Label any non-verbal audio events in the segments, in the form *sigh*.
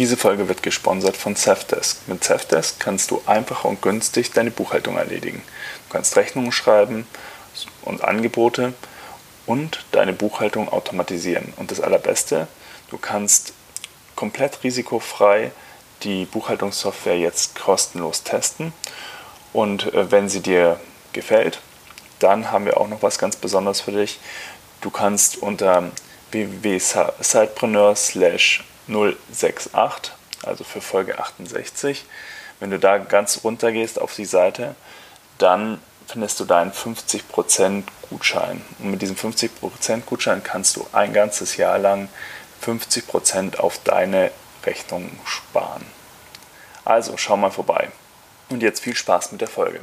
Diese Folge wird gesponsert von Safdesk. Mit Safdesk kannst du einfach und günstig deine Buchhaltung erledigen. Du kannst Rechnungen schreiben und Angebote und deine Buchhaltung automatisieren. Und das Allerbeste, du kannst komplett risikofrei die Buchhaltungssoftware jetzt kostenlos testen. Und äh, wenn sie dir gefällt, dann haben wir auch noch was ganz Besonderes für dich. Du kannst unter www.sidepreneur 068, also für Folge 68. Wenn du da ganz runter gehst auf die Seite, dann findest du deinen 50% Gutschein. Und mit diesem 50% Gutschein kannst du ein ganzes Jahr lang 50% auf deine Rechnung sparen. Also schau mal vorbei. Und jetzt viel Spaß mit der Folge.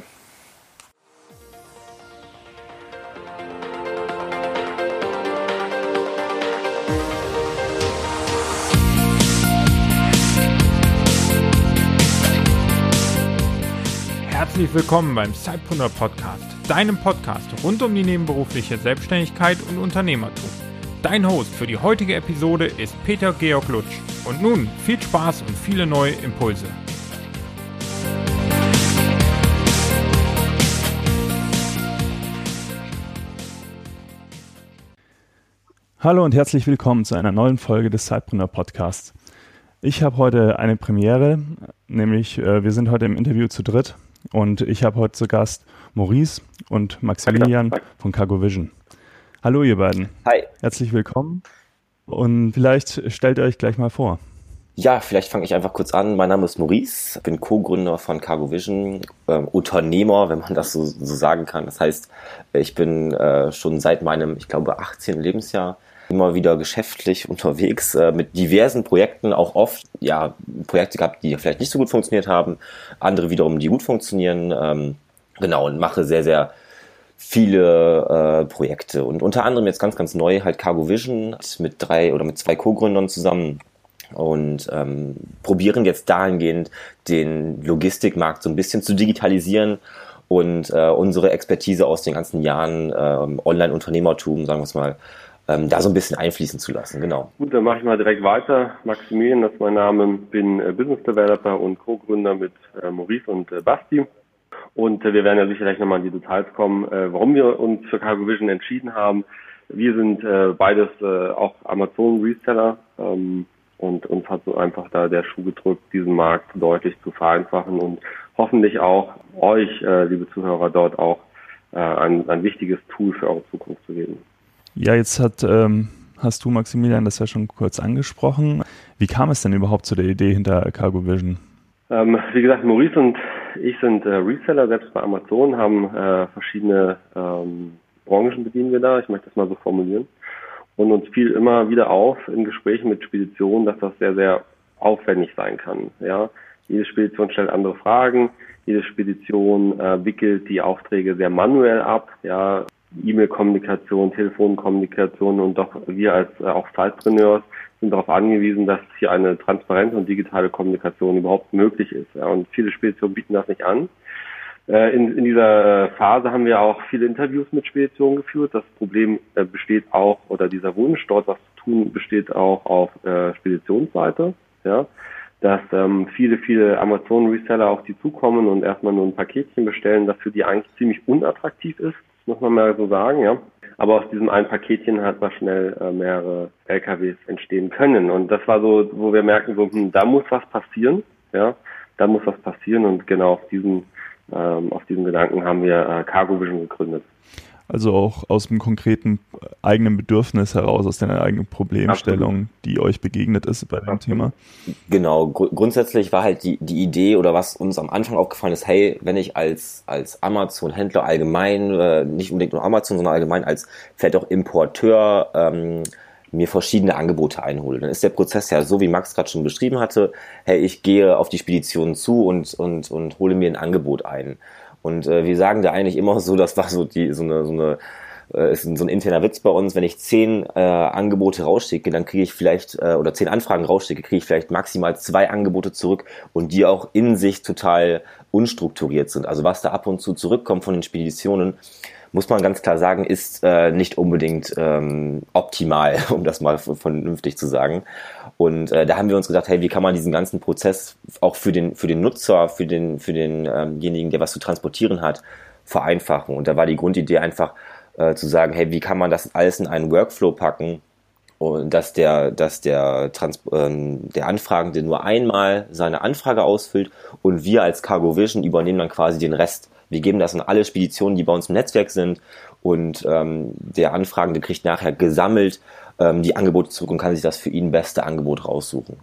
Herzlich willkommen beim Zeitpreneur Podcast, deinem Podcast rund um die nebenberufliche Selbstständigkeit und Unternehmertum. Dein Host für die heutige Episode ist Peter Georg Lutsch. Und nun viel Spaß und viele neue Impulse. Hallo und herzlich willkommen zu einer neuen Folge des Zeitpreneur Podcasts. Ich habe heute eine Premiere, nämlich äh, wir sind heute im Interview zu dritt und ich habe heute zu Gast Maurice und Maximilian von Cargo Vision. Hallo ihr beiden. Hi. Herzlich willkommen. Und vielleicht stellt ihr euch gleich mal vor. Ja, vielleicht fange ich einfach kurz an. Mein Name ist Maurice, bin Co-Gründer von Cargo Vision, äh, Unternehmer, wenn man das so, so, sagen kann. Das heißt, ich bin äh, schon seit meinem, ich glaube, 18. Lebensjahr immer wieder geschäftlich unterwegs äh, mit diversen Projekten, auch oft ja Projekte gehabt, die vielleicht nicht so gut funktioniert haben, andere wiederum, die gut funktionieren. Ähm, genau, und mache sehr, sehr viele äh, Projekte und unter anderem jetzt ganz, ganz neu halt Cargo Vision mit drei oder mit zwei Co-Gründern zusammen und ähm, probieren jetzt dahingehend den Logistikmarkt so ein bisschen zu digitalisieren und äh, unsere Expertise aus den ganzen Jahren äh, Online-Unternehmertum, sagen wir es mal, ähm, da so ein bisschen einfließen zu lassen. Genau. Gut, dann mache ich mal direkt weiter. Maximilian, das ist mein Name, bin äh, Business Developer und Co-Gründer mit äh, Maurice und äh, Basti. Und äh, wir werden ja sicherlich nochmal in die Details kommen, äh, warum wir uns für Cargo Vision entschieden haben. Wir sind äh, beides auch Amazon-Reseller ähm, und uns hat so einfach da der Schuh gedrückt, diesen Markt deutlich zu vereinfachen und hoffentlich auch euch, liebe Zuhörer, dort auch ein, ein wichtiges Tool für eure Zukunft zu geben. Ja, jetzt hat, ähm, hast du, Maximilian, das ja schon kurz angesprochen. Wie kam es denn überhaupt zu der Idee hinter Cargo Vision? Ähm, wie gesagt, Maurice und ich sind äh, Reseller, selbst bei Amazon, haben äh, verschiedene ähm, Branchen bedienen wir da, ich möchte das mal so formulieren. Und uns fiel immer wieder auf in Gesprächen mit Speditionen, dass das sehr, sehr aufwendig sein kann. Ja, jede Spedition stellt andere Fragen, jede Spedition äh, wickelt die Aufträge sehr manuell ab. Ja, E-Mail-Kommunikation, Telefonkommunikation und doch wir als äh, auch Zeitpreneurs sind darauf angewiesen, dass hier eine transparente und digitale Kommunikation überhaupt möglich ist. Ja, und viele Speditionen bieten das nicht an. Äh, in, in dieser äh, Phase haben wir auch viele Interviews mit Speditionen geführt. Das Problem äh, besteht auch, oder dieser Wunsch, dort was zu tun, besteht auch auf äh, Speditionsseite. Ja, dass ähm, viele, viele Amazon-Reseller auf die zukommen und erstmal nur ein Paketchen bestellen, das für die eigentlich ziemlich unattraktiv ist muss man mal so sagen, ja. Aber aus diesem einen Paketchen hat man schnell äh, mehrere LKWs entstehen können. Und das war so, wo wir merken, so, hm, da muss was passieren, ja, da muss was passieren. Und genau auf diesen, ähm, auf diesen Gedanken haben wir äh, Cargo Vision gegründet. Also auch aus dem konkreten eigenen Bedürfnis heraus, aus der eigenen Problemstellung, Absolut. die euch begegnet ist bei dem. Thema. Genau, Gr grundsätzlich war halt die, die Idee oder was uns am Anfang aufgefallen ist, hey, wenn ich als, als Amazon-Händler allgemein, äh, nicht unbedingt nur Amazon, sondern allgemein als vielleicht auch Importeur ähm, mir verschiedene Angebote einhole. Dann ist der Prozess ja so, wie Max gerade schon beschrieben hatte, hey, ich gehe auf die Spedition zu und, und, und hole mir ein Angebot ein. Und äh, wir sagen da eigentlich immer so, das war so die so eine so eine äh, ist so ein interner Witz bei uns, wenn ich zehn äh, Angebote rausschicke, dann kriege ich vielleicht, äh, oder zehn Anfragen rausschicke, kriege ich vielleicht maximal zwei Angebote zurück und die auch in sich total unstrukturiert sind. Also was da ab und zu zurückkommt von den Speditionen, muss man ganz klar sagen, ist äh, nicht unbedingt ähm, optimal, *laughs* um das mal vernünftig zu sagen. Und äh, da haben wir uns gedacht, hey, wie kann man diesen ganzen Prozess auch für den, für den Nutzer, für, den, für denjenigen, ähm der was zu transportieren hat, vereinfachen. Und da war die Grundidee einfach äh, zu sagen, hey, wie kann man das alles in einen Workflow packen, und dass der, dass der, Trans äh, der Anfragende nur einmal seine Anfrage ausfüllt und wir als Cargo Vision übernehmen dann quasi den Rest. Wir geben das an alle Speditionen, die bei uns im Netzwerk sind und ähm, der Anfragende kriegt nachher gesammelt ähm, die Angebote zurück und kann sich das für ihn beste Angebot raussuchen.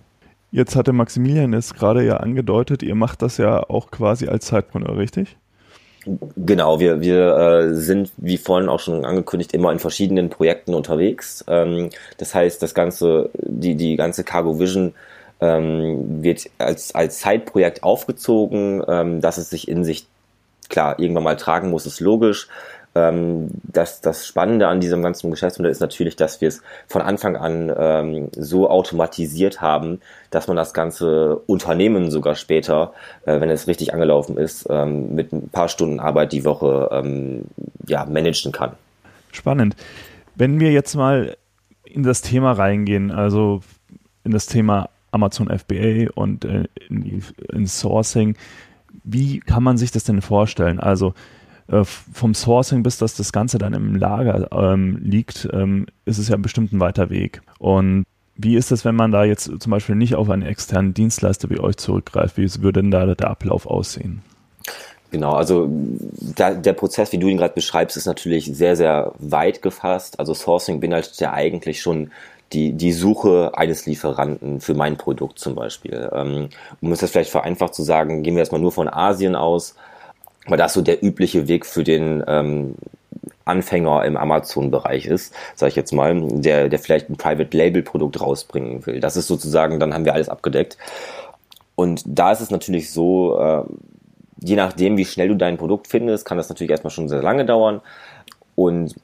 Jetzt hatte Maximilian es gerade ja angedeutet, ihr macht das ja auch quasi als Zeitpreneur, richtig? Genau, wir, wir äh, sind, wie vorhin auch schon angekündigt, immer in verschiedenen Projekten unterwegs. Ähm, das heißt, das ganze, die, die ganze Cargo Vision ähm, wird als, als Zeitprojekt aufgezogen, ähm, dass es sich in sich klar irgendwann mal tragen muss, ist logisch. Ähm, das, das Spannende an diesem ganzen Geschäftsmodell ist natürlich, dass wir es von Anfang an ähm, so automatisiert haben, dass man das ganze Unternehmen sogar später, äh, wenn es richtig angelaufen ist, ähm, mit ein paar Stunden Arbeit die Woche ähm, ja, managen kann. Spannend. Wenn wir jetzt mal in das Thema reingehen, also in das Thema Amazon FBA und äh, in, in Sourcing, wie kann man sich das denn vorstellen? Also äh, vom Sourcing bis dass das Ganze dann im Lager ähm, liegt, ähm, ist es ja bestimmt ein weiter Weg. Und wie ist es, wenn man da jetzt zum Beispiel nicht auf einen externen Dienstleister wie euch zurückgreift? Wie würde denn da der Ablauf aussehen? Genau, also da, der Prozess, wie du ihn gerade beschreibst, ist natürlich sehr, sehr weit gefasst. Also Sourcing beinhaltet ja eigentlich schon die, die Suche eines Lieferanten für mein Produkt zum Beispiel. Ähm, um es jetzt vielleicht vereinfacht zu sagen, gehen wir erstmal nur von Asien aus weil das so der übliche Weg für den ähm, Anfänger im Amazon-Bereich ist, sage ich jetzt mal, der, der vielleicht ein Private-Label-Produkt rausbringen will. Das ist sozusagen, dann haben wir alles abgedeckt. Und da ist es natürlich so, äh, je nachdem, wie schnell du dein Produkt findest, kann das natürlich erstmal schon sehr lange dauern. Und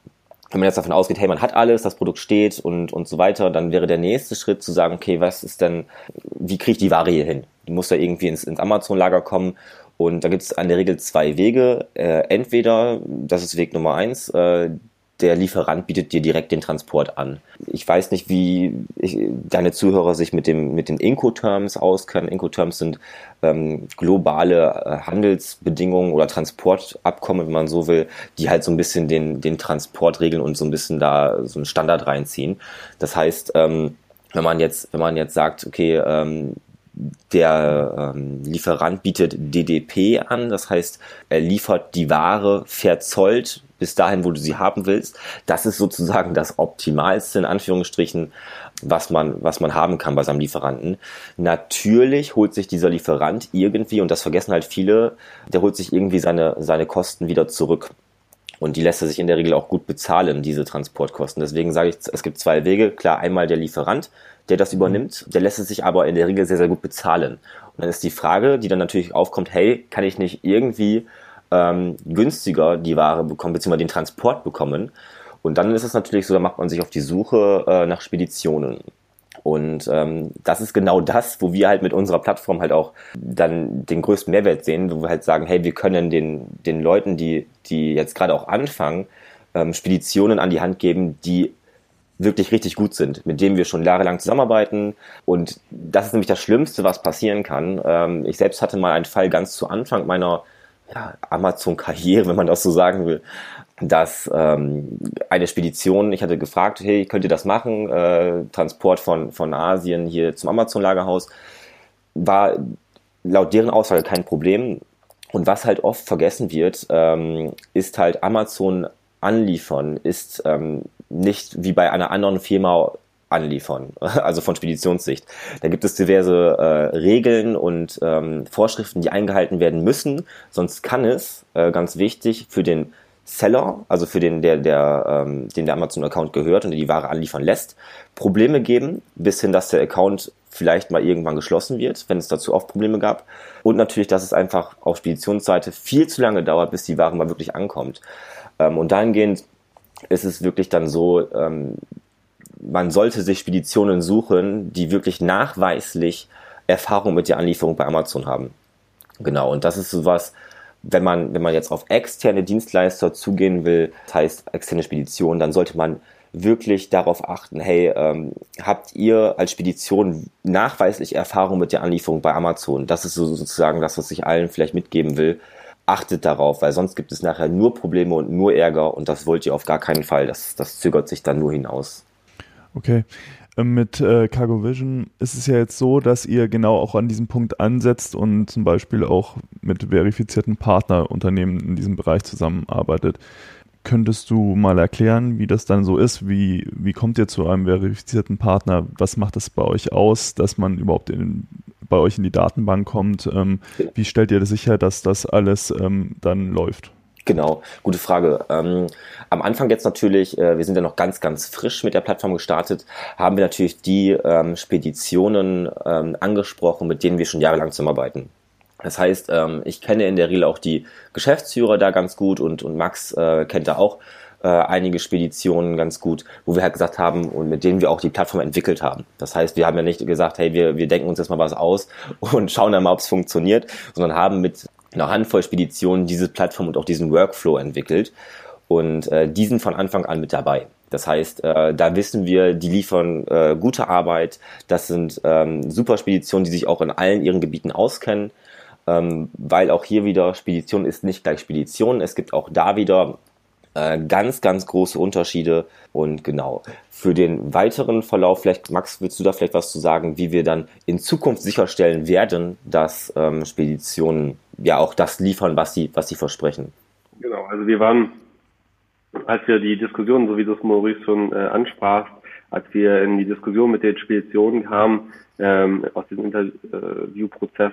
wenn man jetzt davon ausgeht, hey, man hat alles, das Produkt steht und, und so weiter, dann wäre der nächste Schritt zu sagen, okay, was ist denn, wie kriege ich die Ware hier hin? Die muss ja irgendwie ins, ins Amazon-Lager kommen und da gibt es an der Regel zwei Wege. Äh, entweder, das ist Weg Nummer eins, äh, der Lieferant bietet dir direkt den Transport an. Ich weiß nicht, wie ich, deine Zuhörer sich mit, dem, mit den Incoterms auskennen. Incoterms sind ähm, globale äh, Handelsbedingungen oder Transportabkommen, wenn man so will, die halt so ein bisschen den, den Transport regeln und so ein bisschen da so einen Standard reinziehen. Das heißt, ähm, wenn man jetzt, wenn man jetzt sagt, okay, ähm, der ähm, Lieferant bietet DDP an, das heißt, er liefert die Ware verzollt bis dahin, wo du sie haben willst. Das ist sozusagen das Optimalste in Anführungsstrichen, was man, was man haben kann bei seinem Lieferanten. Natürlich holt sich dieser Lieferant irgendwie, und das vergessen halt viele, der holt sich irgendwie seine, seine Kosten wieder zurück. Und die lässt er sich in der Regel auch gut bezahlen, diese Transportkosten. Deswegen sage ich, es gibt zwei Wege. Klar, einmal der Lieferant, der das übernimmt. Der lässt es sich aber in der Regel sehr, sehr gut bezahlen. Und dann ist die Frage, die dann natürlich aufkommt, hey, kann ich nicht irgendwie ähm, günstiger die Ware bekommen, beziehungsweise den Transport bekommen? Und dann ist es natürlich so, da macht man sich auf die Suche äh, nach Speditionen. Und ähm, das ist genau das, wo wir halt mit unserer Plattform halt auch dann den größten Mehrwert sehen, wo wir halt sagen, hey, wir können den, den Leuten, die, die jetzt gerade auch anfangen, ähm, Speditionen an die Hand geben, die wirklich richtig gut sind, mit denen wir schon jahrelang zusammenarbeiten. Und das ist nämlich das Schlimmste, was passieren kann. Ähm, ich selbst hatte mal einen Fall ganz zu Anfang meiner ja, Amazon-Karriere, *laughs* wenn man das so sagen will, dass ähm, eine Spedition, ich hatte gefragt, hey, könnt ihr das machen? Äh, Transport von, von Asien hier zum Amazon-Lagerhaus war laut deren Aussage kein Problem. Und was halt oft vergessen wird, ähm, ist halt Amazon anliefern, ist ähm, nicht wie bei einer anderen Firma anliefern, *laughs* also von Speditionssicht. Da gibt es diverse äh, Regeln und ähm, Vorschriften, die eingehalten werden müssen, sonst kann es, äh, ganz wichtig, für den Seller, also für den, der, der, ähm, dem der Amazon-Account gehört und der die Ware anliefern lässt, Probleme geben, bis hin, dass der Account vielleicht mal irgendwann geschlossen wird, wenn es dazu oft Probleme gab. Und natürlich, dass es einfach auf Speditionsseite viel zu lange dauert, bis die Ware mal wirklich ankommt. Ähm, und dahingehend ist es wirklich dann so, ähm, man sollte sich Speditionen suchen, die wirklich nachweislich Erfahrung mit der Anlieferung bei Amazon haben. Genau, und das ist sowas, wenn man, wenn man jetzt auf externe Dienstleister zugehen will, das heißt externe Spedition, dann sollte man wirklich darauf achten, hey, ähm, habt ihr als Spedition nachweislich Erfahrung mit der Anlieferung bei Amazon? Das ist so sozusagen das, was ich allen vielleicht mitgeben will. Achtet darauf, weil sonst gibt es nachher nur Probleme und nur Ärger und das wollt ihr auf gar keinen Fall. Das, das zögert sich dann nur hinaus. Okay. Ähm, mit äh, Cargo Vision ist es ja jetzt so, dass ihr genau auch an diesem Punkt ansetzt und zum Beispiel auch mit verifizierten Partnerunternehmen in diesem Bereich zusammenarbeitet. Könntest du mal erklären, wie das dann so ist? Wie, wie kommt ihr zu einem verifizierten Partner? Was macht es bei euch aus, dass man überhaupt in, bei euch in die Datenbank kommt? Ähm, wie stellt ihr das sicher, dass das alles ähm, dann läuft? Genau, gute Frage. Ähm, am Anfang jetzt natürlich, äh, wir sind ja noch ganz, ganz frisch mit der Plattform gestartet, haben wir natürlich die ähm, Speditionen ähm, angesprochen, mit denen wir schon jahrelang zusammenarbeiten. Das heißt, ähm, ich kenne in der Regel auch die Geschäftsführer da ganz gut und, und Max äh, kennt da auch äh, einige Speditionen ganz gut, wo wir halt gesagt haben und mit denen wir auch die Plattform entwickelt haben. Das heißt, wir haben ja nicht gesagt, hey, wir, wir denken uns jetzt mal was aus *laughs* und schauen dann mal, ob es funktioniert, sondern haben mit einer Handvoll Speditionen diese Plattform und auch diesen Workflow entwickelt und äh, die sind von Anfang an mit dabei. Das heißt, äh, da wissen wir, die liefern äh, gute Arbeit. Das sind ähm, super Speditionen, die sich auch in allen ihren Gebieten auskennen ähm, weil auch hier wieder Spedition ist nicht gleich Spedition. Es gibt auch da wieder äh, ganz, ganz große Unterschiede. Und genau, für den weiteren Verlauf, vielleicht, Max, willst du da vielleicht was zu sagen, wie wir dann in Zukunft sicherstellen werden, dass ähm, Speditionen ja auch das liefern, was sie, was sie versprechen? Genau, also wir waren, als wir die Diskussion, so wie du es Maurice schon äh, ansprachst, als wir in die Diskussion mit den Speditionen kamen, ähm, aus diesem Interviewprozess,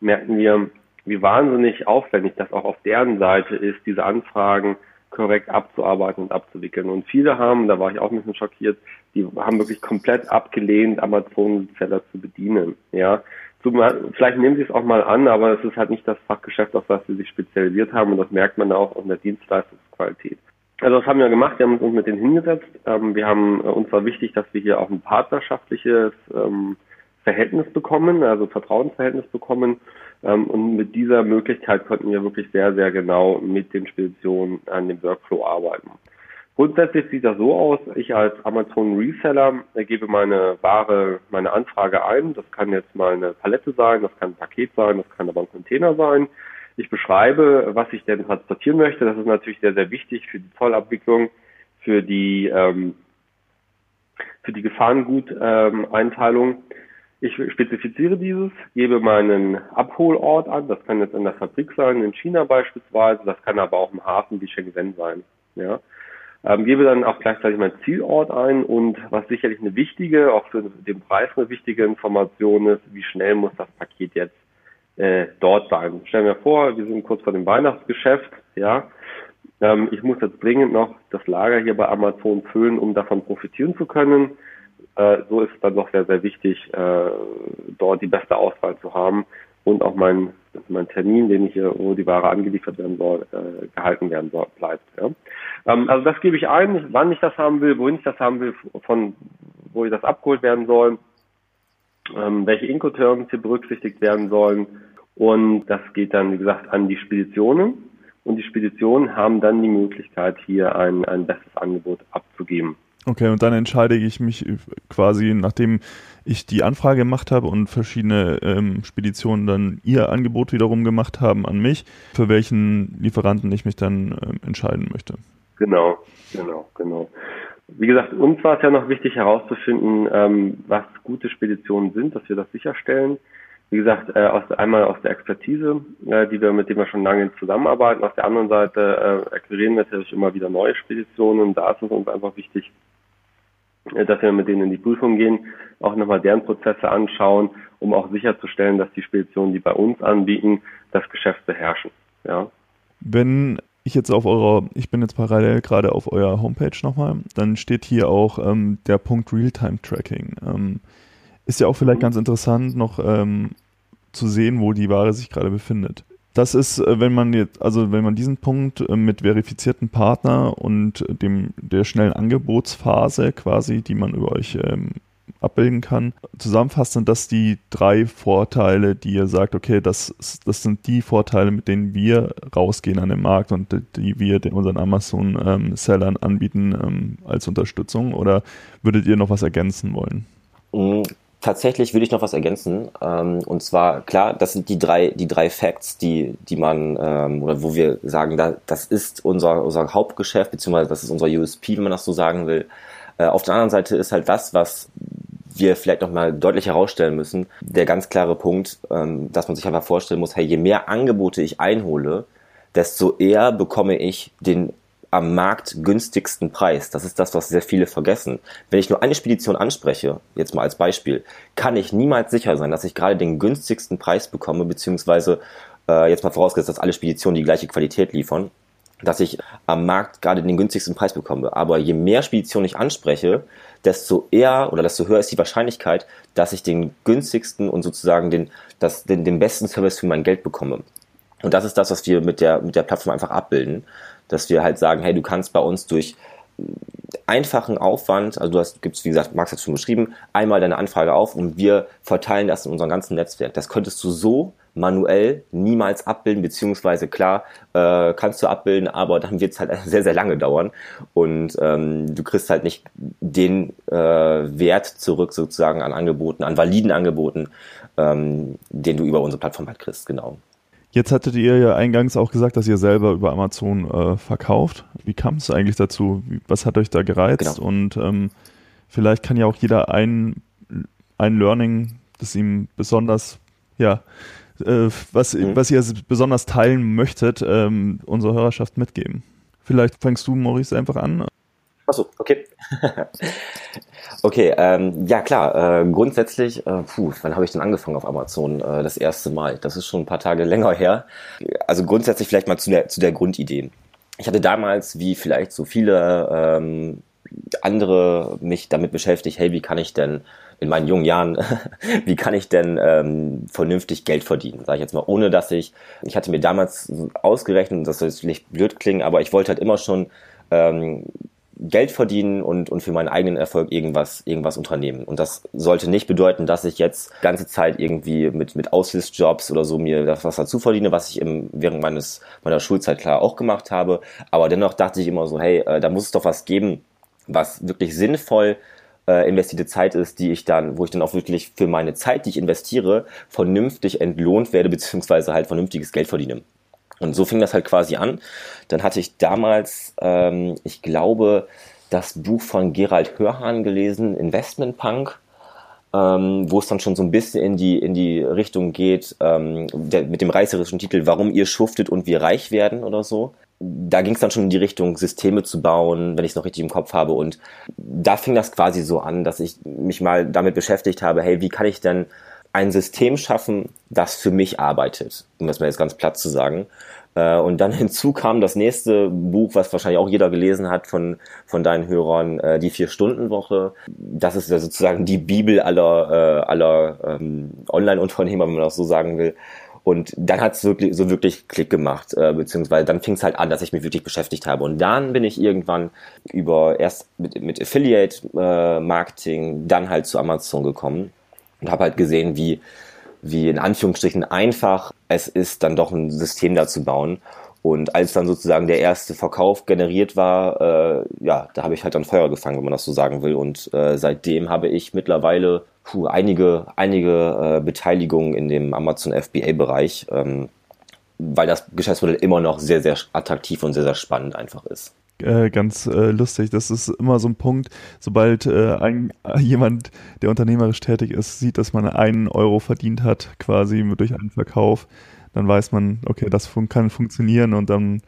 merken wir, wie wahnsinnig aufwendig das auch auf deren Seite ist, diese Anfragen korrekt abzuarbeiten und abzuwickeln. Und viele haben, da war ich auch ein bisschen schockiert, die haben wirklich komplett abgelehnt, Amazon-Seller zu bedienen. Ja, vielleicht nehmen sie es auch mal an, aber es ist halt nicht das Fachgeschäft, auf das sie sich spezialisiert haben und das merkt man auch in der Dienstleistungsqualität. Also das haben wir gemacht, wir haben uns mit denen hingesetzt. Ähm, wir haben, äh, uns war wichtig, dass wir hier auch ein partnerschaftliches ähm, Verhältnis bekommen, also Vertrauensverhältnis bekommen. Ähm, und mit dieser Möglichkeit konnten wir wirklich sehr, sehr genau mit den Speditionen an dem Workflow arbeiten. Grundsätzlich sieht das so aus, ich als Amazon Reseller gebe meine Ware, meine Anfrage ein. Das kann jetzt mal eine Palette sein, das kann ein Paket sein, das kann aber ein Container sein. Ich beschreibe, was ich denn transportieren möchte. Das ist natürlich sehr, sehr wichtig für die Zollabwicklung, für die, ähm, für die Gefahrenguteinteilung. Ähm, ich spezifiziere dieses, gebe meinen Abholort an, das kann jetzt in der Fabrik sein, in China beispielsweise, das kann aber auch im Hafen wie Shenzhen sein. Ja. Ähm, gebe dann auch gleichzeitig meinen Zielort ein und was sicherlich eine wichtige, auch für den Preis eine wichtige Information ist, wie schnell muss das Paket jetzt äh, dort sein. Stellen wir vor, wir sind kurz vor dem Weihnachtsgeschäft, ja. Ähm, ich muss jetzt dringend noch das Lager hier bei Amazon füllen, um davon profitieren zu können äh, so ist es dann doch sehr, sehr wichtig, äh, dort die beste Auswahl zu haben und auch mein, mein Termin, den ich hier, wo die Ware angeliefert werden soll, äh, gehalten werden soll, bleibt. Ja. Ähm, also das gebe ich ein, wann ich das haben will, wohin ich das haben will, von wo ich das abgeholt werden soll, ähm, welche Incoterms hier berücksichtigt werden sollen. Und das geht dann, wie gesagt, an die Speditionen. Und die Speditionen haben dann die Möglichkeit, hier ein, ein bestes Angebot abzugeben. Okay, und dann entscheide ich mich quasi, nachdem ich die Anfrage gemacht habe und verschiedene ähm, Speditionen dann ihr Angebot wiederum gemacht haben an mich, für welchen Lieferanten ich mich dann ähm, entscheiden möchte. Genau, genau, genau. Wie gesagt, uns war es ja noch wichtig herauszufinden, ähm, was gute Speditionen sind, dass wir das sicherstellen. Wie gesagt, äh, aus, einmal aus der Expertise, äh, die wir, mit dem wir schon lange zusammenarbeiten. Auf der anderen Seite äh, akquirieren wir natürlich immer wieder neue Speditionen. Da ist es uns einfach wichtig, dass wir mit denen in die Prüfung gehen, auch nochmal deren Prozesse anschauen, um auch sicherzustellen, dass die Speditionen, die bei uns anbieten, das Geschäft beherrschen. Ja. Wenn ich jetzt auf eurer, ich bin jetzt parallel gerade auf eurer Homepage nochmal, dann steht hier auch ähm, der Punkt Realtime-Tracking. Ähm, ist ja auch vielleicht mhm. ganz interessant, noch ähm, zu sehen, wo die Ware sich gerade befindet. Das ist, äh, wenn man jetzt, also wenn man diesen Punkt äh, mit verifizierten Partner und dem der schnellen Angebotsphase quasi, die man über euch ähm, abbilden kann. Zusammenfassend sind das die drei Vorteile, die ihr sagt, okay, das, das sind die Vorteile, mit denen wir rausgehen an den Markt und die wir unseren Amazon-Sellern ähm, anbieten ähm, als Unterstützung. Oder würdet ihr noch was ergänzen wollen? Mhm tatsächlich würde ich noch was ergänzen. Ähm, und zwar, klar, das sind die drei, die drei Facts, die, die man, ähm, oder wo wir sagen, da, das ist unser, unser Hauptgeschäft, beziehungsweise das ist unser USP, wenn man das so sagen will. Äh, auf der anderen Seite ist halt das, was wir vielleicht nochmal deutlich herausstellen müssen, der ganz klare Punkt, ähm, dass man sich einfach vorstellen muss, hey, je mehr Angebote ich einhole, desto eher bekomme ich den am Markt günstigsten Preis. Das ist das, was sehr viele vergessen. Wenn ich nur eine Spedition anspreche, jetzt mal als Beispiel, kann ich niemals sicher sein, dass ich gerade den günstigsten Preis bekomme, beziehungsweise äh, jetzt mal vorausgesetzt, dass alle Speditionen die gleiche Qualität liefern, dass ich am Markt gerade den günstigsten Preis bekomme. Aber je mehr Speditionen ich anspreche, desto eher oder desto höher ist die Wahrscheinlichkeit, dass ich den günstigsten und sozusagen den, das, den, den besten Service für mein Geld bekomme. Und das ist das, was wir mit der, mit der Plattform einfach abbilden dass wir halt sagen, hey, du kannst bei uns durch einfachen Aufwand, also du hast, gibt's, wie gesagt, Max hat schon beschrieben, einmal deine Anfrage auf und wir verteilen das in unserem ganzen Netzwerk. Das könntest du so manuell niemals abbilden, beziehungsweise klar, äh, kannst du abbilden, aber dann wird es halt *laughs* sehr, sehr lange dauern und ähm, du kriegst halt nicht den äh, Wert zurück sozusagen an Angeboten, an validen Angeboten, ähm, den du über unsere Plattform halt kriegst, genau. Jetzt hattet ihr ja eingangs auch gesagt, dass ihr selber über Amazon äh, verkauft. Wie kam es eigentlich dazu? Was hat euch da gereizt? Genau. Und ähm, vielleicht kann ja auch jeder ein, ein Learning, das ihm besonders, ja, äh, was, mhm. was ihr besonders teilen möchtet, ähm, unserer Hörerschaft mitgeben. Vielleicht fängst du, Maurice, einfach an. Achso, okay. *laughs* okay, ähm, ja klar, äh, grundsätzlich, äh, puh, wann habe ich denn angefangen auf Amazon äh, das erste Mal? Das ist schon ein paar Tage *laughs* länger her. Also grundsätzlich vielleicht mal zu der, zu der Grundidee. Ich hatte damals, wie vielleicht so viele ähm, andere, mich damit beschäftigt, hey, wie kann ich denn in meinen jungen Jahren, *laughs* wie kann ich denn ähm, vernünftig Geld verdienen, sage ich jetzt mal, ohne dass ich, ich hatte mir damals ausgerechnet, das soll jetzt vielleicht blöd klingen, aber ich wollte halt immer schon ähm, Geld verdienen und, und für meinen eigenen Erfolg irgendwas, irgendwas unternehmen. Und das sollte nicht bedeuten, dass ich jetzt ganze Zeit irgendwie mit, mit Auslistjobs oder so mir das was dazu verdiene, was ich im, während meines, meiner Schulzeit klar auch gemacht habe. Aber dennoch dachte ich immer so, hey, äh, da muss es doch was geben, was wirklich sinnvoll äh, investierte Zeit ist, die ich dann, wo ich dann auch wirklich für meine Zeit, die ich investiere, vernünftig entlohnt werde, beziehungsweise halt vernünftiges Geld verdiene. Und so fing das halt quasi an. Dann hatte ich damals, ähm, ich glaube, das Buch von Gerald Hörhan gelesen, Investment Punk, ähm, wo es dann schon so ein bisschen in die, in die Richtung geht, ähm, der, mit dem reißerischen Titel Warum ihr schuftet und wir reich werden oder so. Da ging es dann schon in die Richtung, Systeme zu bauen, wenn ich es noch richtig im Kopf habe. Und da fing das quasi so an, dass ich mich mal damit beschäftigt habe, hey, wie kann ich denn ein System schaffen, das für mich arbeitet, um das mal jetzt ganz platt zu sagen. Äh, und dann *laughs* hinzu kam das nächste Buch, was wahrscheinlich auch jeder gelesen hat von, von deinen Hörern, äh, die Vier-Stunden-Woche. Das ist ja sozusagen die Bibel aller, äh, aller ähm, Online-Unternehmer, wenn man das so sagen will. Und dann hat es wirklich so wirklich Klick gemacht, äh, beziehungsweise dann fing es halt an, dass ich mich wirklich beschäftigt habe. Und dann bin ich irgendwann über erst mit, mit Affiliate-Marketing, äh, dann halt zu Amazon gekommen und habe halt gesehen, wie, wie in Anführungsstrichen einfach es ist, dann doch ein System da zu bauen. Und als dann sozusagen der erste Verkauf generiert war, äh, ja, da habe ich halt dann Feuer gefangen, wenn man das so sagen will. Und äh, seitdem habe ich mittlerweile puh, einige, einige äh, Beteiligungen in dem Amazon FBA-Bereich, ähm, weil das Geschäftsmodell immer noch sehr, sehr attraktiv und sehr, sehr spannend einfach ist äh, ganz äh, lustig. Das ist immer so ein Punkt, sobald äh, ein, jemand, der unternehmerisch tätig ist, sieht, dass man einen Euro verdient hat, quasi durch einen Verkauf, dann weiß man, okay, das fun kann funktionieren und dann,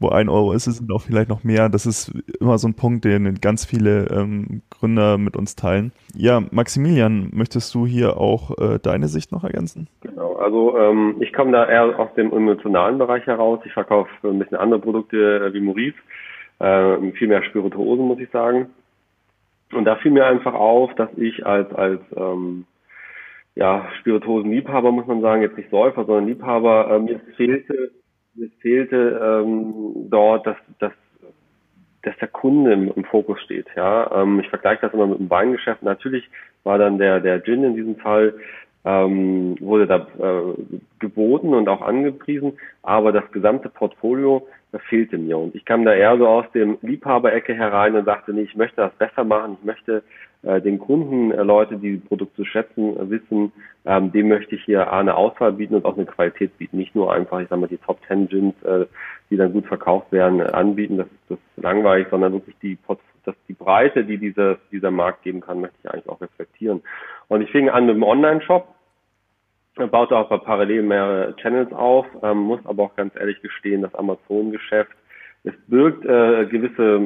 wo ein Euro ist, sind auch vielleicht noch mehr. Das ist immer so ein Punkt, den ganz viele ähm, Gründer mit uns teilen. Ja, Maximilian, möchtest du hier auch äh, deine Sicht noch ergänzen? Genau, also ähm, ich komme da eher aus dem emotionalen Bereich heraus. Ich verkaufe ein bisschen andere Produkte äh, wie Maurice äh, viel mehr Spirituosen, muss ich sagen. Und da fiel mir einfach auf, dass ich als, als ähm, ja, Spirituosenliebhaber, muss man sagen, jetzt nicht Säufer, sondern Liebhaber, äh, mir fehlte, mir fehlte ähm, dort, dass, dass, dass der Kunde im, im Fokus steht. Ja, ähm, ich vergleiche das immer mit dem Weingeschäft. Natürlich war dann der, der Gin in diesem Fall, ähm, wurde da äh, geboten und auch angepriesen, aber das gesamte Portfolio das fehlte mir. Und ich kam da eher so aus dem Liebhaberecke herein und sagte, nee, ich möchte das besser machen, ich möchte äh, den Kunden, äh, Leute, die Produkte schätzen äh, wissen, ähm, dem möchte ich hier eine Auswahl bieten und auch eine Qualität bieten. Nicht nur einfach, ich sag mal, die Top 10 Gins, äh, die dann gut verkauft werden, äh, anbieten, das, das ist langweilig, sondern wirklich die dass die Breite, die dieser, dieser Markt geben kann, möchte ich eigentlich auch reflektieren. Und ich fing an mit dem Online-Shop, baute auch parallel mehrere Channels auf, ähm, muss aber auch ganz ehrlich gestehen, das Amazon-Geschäft, es birgt äh, gewisse,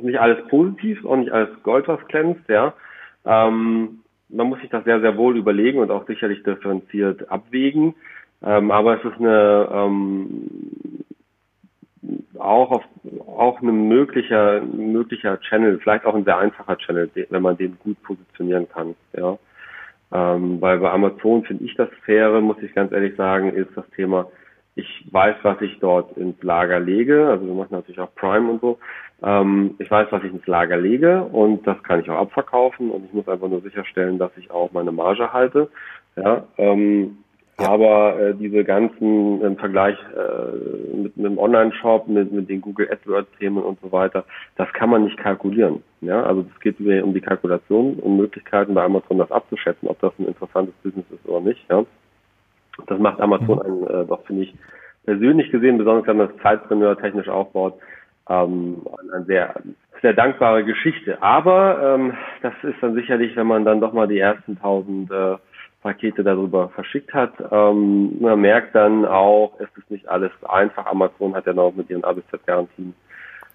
nicht alles positiv, auch nicht alles Gold, was glänzt, ja. Ähm, man muss sich das sehr, sehr wohl überlegen und auch sicherlich differenziert abwägen. Ähm, aber es ist eine ähm, auch auf auch ein möglicher möglicher Channel, vielleicht auch ein sehr einfacher Channel, wenn man den gut positionieren kann. Ja. Ähm, weil bei Amazon finde ich das Faire, muss ich ganz ehrlich sagen, ist das Thema, ich weiß, was ich dort ins Lager lege. Also wir machen natürlich auch Prime und so. Ähm, ich weiß, was ich ins Lager lege und das kann ich auch abverkaufen und ich muss einfach nur sicherstellen, dass ich auch meine Marge halte. Ja, ähm, aber äh, diese ganzen im Vergleich äh, mit, mit dem Online-Shop, mit, mit den Google AdWords-Themen und so weiter, das kann man nicht kalkulieren. Ja, also es geht um die Kalkulation und Möglichkeiten bei Amazon das abzuschätzen, ob das ein interessantes Business ist oder nicht. Ja, das macht Amazon mhm. ein, äh, doch finde ich persönlich gesehen, besonders wenn man das Zeitpreneur technisch aufbaut, ähm, eine sehr sehr dankbare Geschichte. Aber ähm, das ist dann sicherlich, wenn man dann doch mal die ersten tausend äh, Pakete darüber verschickt hat. Ähm, man merkt dann auch, es ist nicht alles einfach. Amazon hat ja noch mit ihren ABZ-Garantien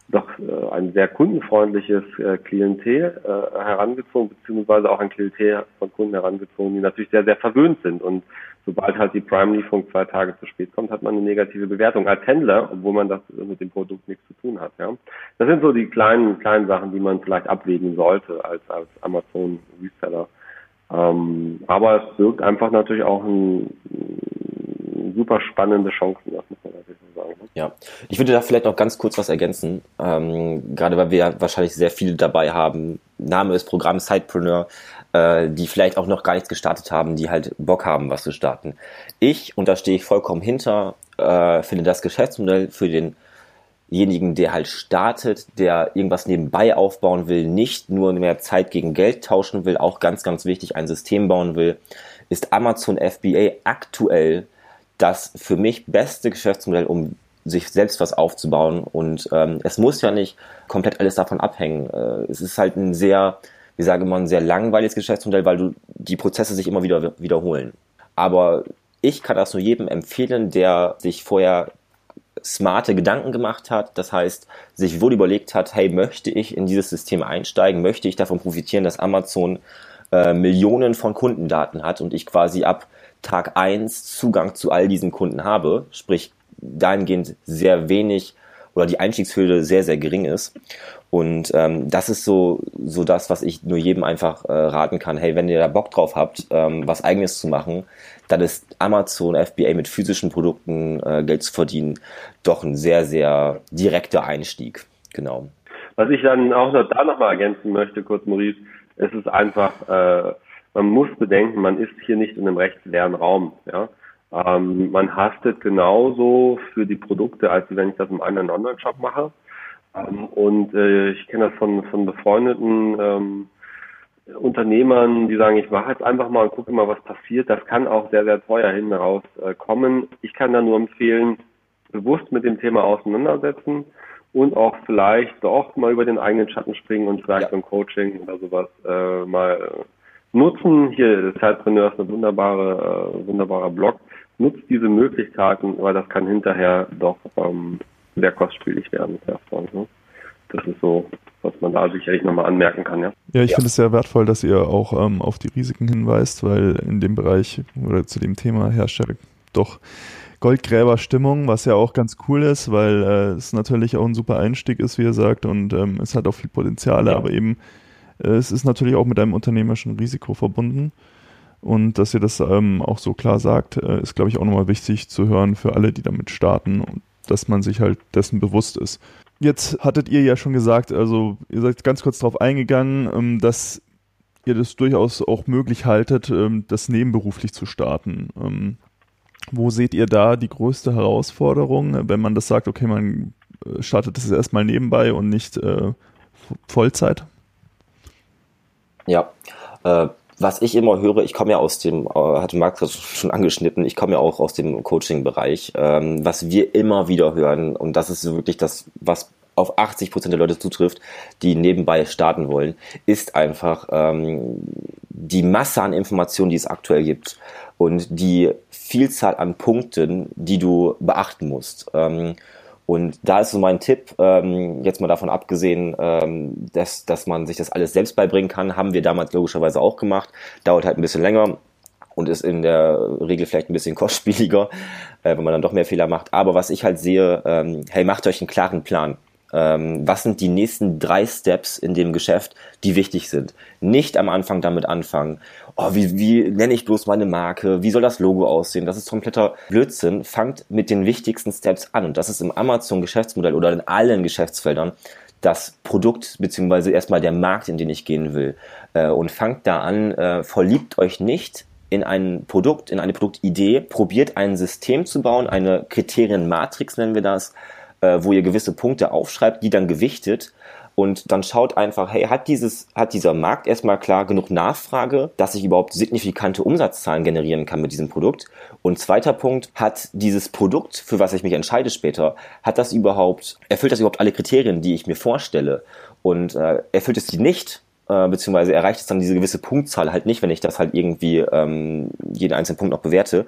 doch äh, ein sehr kundenfreundliches äh, Klientel äh, herangezogen, beziehungsweise auch ein Klientel von Kunden herangezogen, die natürlich sehr, sehr verwöhnt sind. Und sobald halt die Prime-Lieferung zwei Tage zu spät kommt, hat man eine negative Bewertung als Händler, obwohl man das mit dem Produkt nichts zu tun hat. Ja, Das sind so die kleinen, kleinen Sachen, die man vielleicht abwägen sollte als, als Amazon-Reseller. Ähm, aber es birgt einfach natürlich auch ein, super spannende Chancen, das muss man natürlich so sagen. Ne? Ja, ich würde da vielleicht noch ganz kurz was ergänzen, ähm, gerade weil wir ja wahrscheinlich sehr viele dabei haben. Name des Programms Sidepreneur, äh, die vielleicht auch noch gar nichts gestartet haben, die halt Bock haben, was zu starten. Ich, und da stehe ich vollkommen hinter, äh, finde das Geschäftsmodell für den denjenigen, der halt startet, der irgendwas nebenbei aufbauen will, nicht nur mehr Zeit gegen Geld tauschen will, auch ganz, ganz wichtig, ein System bauen will, ist Amazon FBA aktuell das für mich beste Geschäftsmodell, um sich selbst was aufzubauen. Und ähm, es muss ja nicht komplett alles davon abhängen. Äh, es ist halt ein sehr, wie sage man, ein sehr langweiliges Geschäftsmodell, weil du die Prozesse sich immer wieder wiederholen. Aber ich kann das nur jedem empfehlen, der sich vorher smarte Gedanken gemacht hat. Das heißt, sich wohl überlegt hat, hey, möchte ich in dieses System einsteigen? Möchte ich davon profitieren, dass Amazon äh, Millionen von Kundendaten hat und ich quasi ab Tag eins Zugang zu all diesen Kunden habe? Sprich, dahingehend sehr wenig oder die Einstiegshürde sehr, sehr gering ist. Und ähm, das ist so, so das, was ich nur jedem einfach äh, raten kann. Hey, wenn ihr da Bock drauf habt, ähm, was eigenes zu machen, dann ist Amazon FBA mit physischen Produkten äh, Geld zu verdienen doch ein sehr, sehr direkter Einstieg. Genau. Was ich dann auch noch da nochmal ergänzen möchte, kurz Maurice, es ist einfach, äh, man muss bedenken, man ist hier nicht in einem rechtsleeren Raum. Ja? Ähm, man hastet genauso für die Produkte, als wenn ich das im anderen Online-Shop mache. Ähm, und äh, ich kenne das von, von befreundeten ähm, Unternehmern, die sagen, ich mache jetzt einfach mal und gucke mal, was passiert. Das kann auch sehr, sehr teuer hinten raus äh, kommen. Ich kann da nur empfehlen, bewusst mit dem Thema auseinandersetzen und auch vielleicht doch mal über den eigenen Schatten springen und vielleicht ja. so ein Coaching oder sowas äh, mal nutzen. Hier, Zeitpreneur ist ein wunderbare, äh, wunderbarer Blog. Nutzt diese Möglichkeiten, weil das kann hinterher doch ähm, sehr kostspielig werden. Ne? Das ist so, was man da sicherlich nochmal anmerken kann. Ja, ja ich ja. finde es sehr wertvoll, dass ihr auch ähm, auf die Risiken hinweist, weil in dem Bereich oder zu dem Thema herrscht ja doch Goldgräberstimmung, was ja auch ganz cool ist, weil äh, es natürlich auch ein super Einstieg ist, wie ihr sagt, und ähm, es hat auch viel Potenziale, ja. aber eben äh, es ist natürlich auch mit einem unternehmerischen Risiko verbunden. Und dass ihr das ähm, auch so klar sagt, äh, ist, glaube ich, auch nochmal wichtig zu hören für alle, die damit starten und dass man sich halt dessen bewusst ist. Jetzt hattet ihr ja schon gesagt, also ihr seid ganz kurz darauf eingegangen, ähm, dass ihr das durchaus auch möglich haltet, ähm, das nebenberuflich zu starten. Ähm, wo seht ihr da die größte Herausforderung, wenn man das sagt, okay, man äh, startet das erstmal nebenbei und nicht äh, Vollzeit? Ja, äh, was ich immer höre, ich komme ja aus dem, äh, hatte Marc *laughs* schon angeschnitten, ich komme ja auch aus dem Coaching-Bereich, ähm, was wir immer wieder hören, und das ist wirklich das, was auf 80 Prozent der Leute zutrifft, die nebenbei starten wollen, ist einfach ähm, die Masse an Informationen, die es aktuell gibt und die Vielzahl an Punkten, die du beachten musst. Ähm, und da ist so mein Tipp, ähm, jetzt mal davon abgesehen, ähm, dass, dass man sich das alles selbst beibringen kann, haben wir damals logischerweise auch gemacht. Dauert halt ein bisschen länger und ist in der Regel vielleicht ein bisschen *laughs* kostspieliger, äh, wenn man dann doch mehr Fehler macht. Aber was ich halt sehe, ähm, hey, macht euch einen klaren Plan. Ähm, was sind die nächsten drei Steps in dem Geschäft, die wichtig sind? Nicht am Anfang damit anfangen. Oh, wie, wie nenne ich bloß meine Marke? Wie soll das Logo aussehen? Das ist kompletter Blödsinn. Fangt mit den wichtigsten Steps an. Und das ist im Amazon-Geschäftsmodell oder in allen Geschäftsfeldern das Produkt beziehungsweise erstmal der Markt, in den ich gehen will. Äh, und fangt da an, äh, verliebt euch nicht in ein Produkt, in eine Produktidee, probiert ein System zu bauen, eine Kriterienmatrix nennen wir das, äh, wo ihr gewisse Punkte aufschreibt, die dann gewichtet und dann schaut einfach, hey, hat dieses, hat dieser Markt erstmal klar genug Nachfrage, dass ich überhaupt signifikante Umsatzzahlen generieren kann mit diesem Produkt? Und zweiter Punkt, hat dieses Produkt, für was ich mich entscheide später, hat das überhaupt, erfüllt das überhaupt alle Kriterien, die ich mir vorstelle? Und äh, erfüllt es die nicht, äh, beziehungsweise erreicht es dann diese gewisse Punktzahl halt nicht, wenn ich das halt irgendwie ähm, jeden einzelnen Punkt noch bewerte,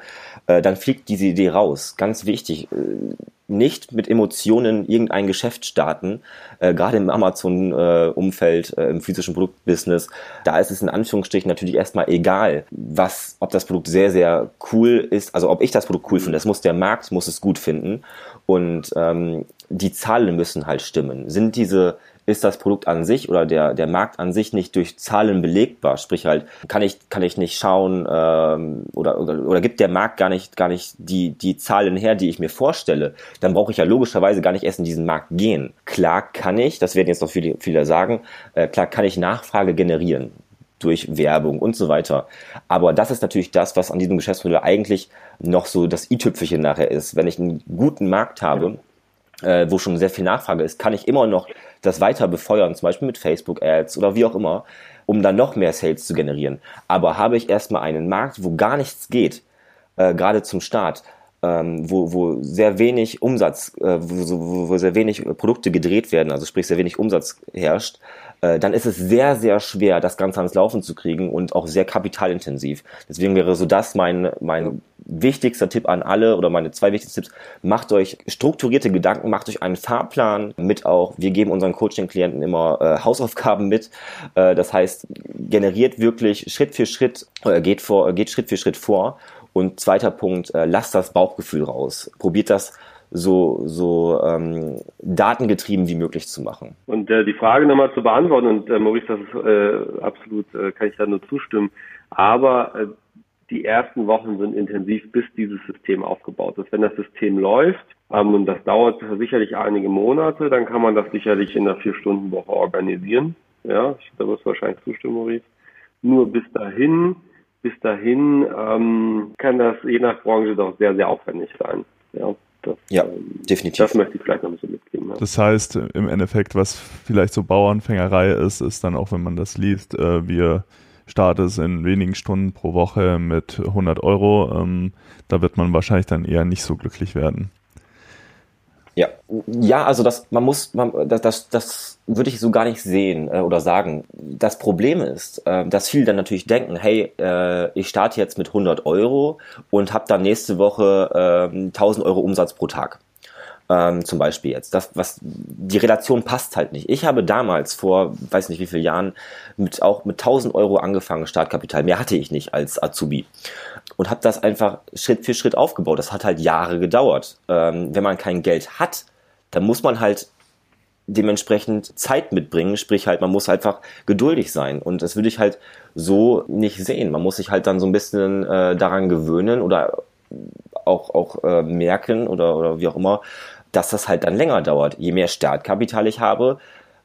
äh, dann fliegt diese Idee raus. Ganz wichtig, äh, nicht mit Emotionen irgendein Geschäft starten, äh, gerade im Amazon-Umfeld, äh, im physischen Produktbusiness, da ist es in Anführungsstrichen natürlich erstmal egal, was, ob das Produkt sehr, sehr cool ist, also ob ich das Produkt cool finde, das muss der Markt, muss es gut finden und ähm, die Zahlen müssen halt stimmen. Sind diese ist das Produkt an sich oder der, der Markt an sich nicht durch Zahlen belegbar. Sprich halt, kann ich, kann ich nicht schauen ähm, oder, oder, oder gibt der Markt gar nicht, gar nicht die, die Zahlen her, die ich mir vorstelle, dann brauche ich ja logischerweise gar nicht erst in diesen Markt gehen. Klar kann ich, das werden jetzt noch viele, viele sagen, äh, klar kann ich Nachfrage generieren durch Werbung und so weiter. Aber das ist natürlich das, was an diesem Geschäftsmodell eigentlich noch so das i-Tüpfelchen nachher ist. Wenn ich einen guten Markt habe, äh, wo schon sehr viel Nachfrage ist, kann ich immer noch das weiter befeuern, zum Beispiel mit Facebook-Ads oder wie auch immer, um dann noch mehr Sales zu generieren. Aber habe ich erstmal einen Markt, wo gar nichts geht, äh, gerade zum Start, ähm, wo, wo sehr wenig Umsatz, äh, wo, wo sehr wenig Produkte gedreht werden, also sprich sehr wenig Umsatz herrscht, äh, dann ist es sehr, sehr schwer, das Ganze ans Laufen zu kriegen und auch sehr kapitalintensiv. Deswegen wäre so das mein, mein wichtigster Tipp an alle oder meine zwei wichtigsten Tipps. Macht euch strukturierte Gedanken, macht euch einen Fahrplan mit auch. Wir geben unseren Coaching-Klienten immer äh, Hausaufgaben mit. Äh, das heißt, generiert wirklich Schritt für Schritt, äh, geht vor, geht Schritt für Schritt vor. Und zweiter Punkt, äh, lasst das Bauchgefühl raus. Probiert das so, so ähm, datengetrieben wie möglich zu machen. Und äh, die Frage nochmal zu beantworten, und äh, Maurice, das ist äh, absolut, äh, kann ich da nur zustimmen, aber äh, die ersten Wochen sind intensiv, bis dieses System aufgebaut ist. Wenn das System läuft, ähm, und das dauert sicherlich einige Monate, dann kann man das sicherlich in einer Vier-Stunden-Woche organisieren. Ja, da wirst du wahrscheinlich zustimmen, Maurice. Nur bis dahin, bis dahin ähm, kann das je nach Branche doch sehr, sehr aufwendig sein. Ja. Das, ja, ähm, definitiv. Das möchte ich vielleicht noch ein bisschen mitgeben. Ja. Das heißt, im Endeffekt, was vielleicht so Bauernfängerei ist, ist dann auch, wenn man das liest, äh, wir starten es in wenigen Stunden pro Woche mit 100 Euro. Ähm, da wird man wahrscheinlich dann eher nicht so glücklich werden. Ja, ja, also das, man muss, man, das, das, das würde ich so gar nicht sehen äh, oder sagen. Das Problem ist, äh, dass viele dann natürlich denken, hey, äh, ich starte jetzt mit 100 Euro und habe dann nächste Woche äh, 1000 Euro Umsatz pro Tag. Ähm, zum Beispiel jetzt. Das, was, die Relation passt halt nicht. Ich habe damals vor, weiß nicht wie vielen Jahren, mit, auch mit 1000 Euro angefangen, Startkapital. Mehr hatte ich nicht als Azubi. Und habe das einfach Schritt für Schritt aufgebaut. Das hat halt Jahre gedauert. Ähm, wenn man kein Geld hat, dann muss man halt dementsprechend Zeit mitbringen, sprich halt, man muss einfach geduldig sein. Und das würde ich halt so nicht sehen. Man muss sich halt dann so ein bisschen äh, daran gewöhnen oder auch, auch äh, merken oder, oder wie auch immer, dass das halt dann länger dauert. Je mehr Startkapital ich habe,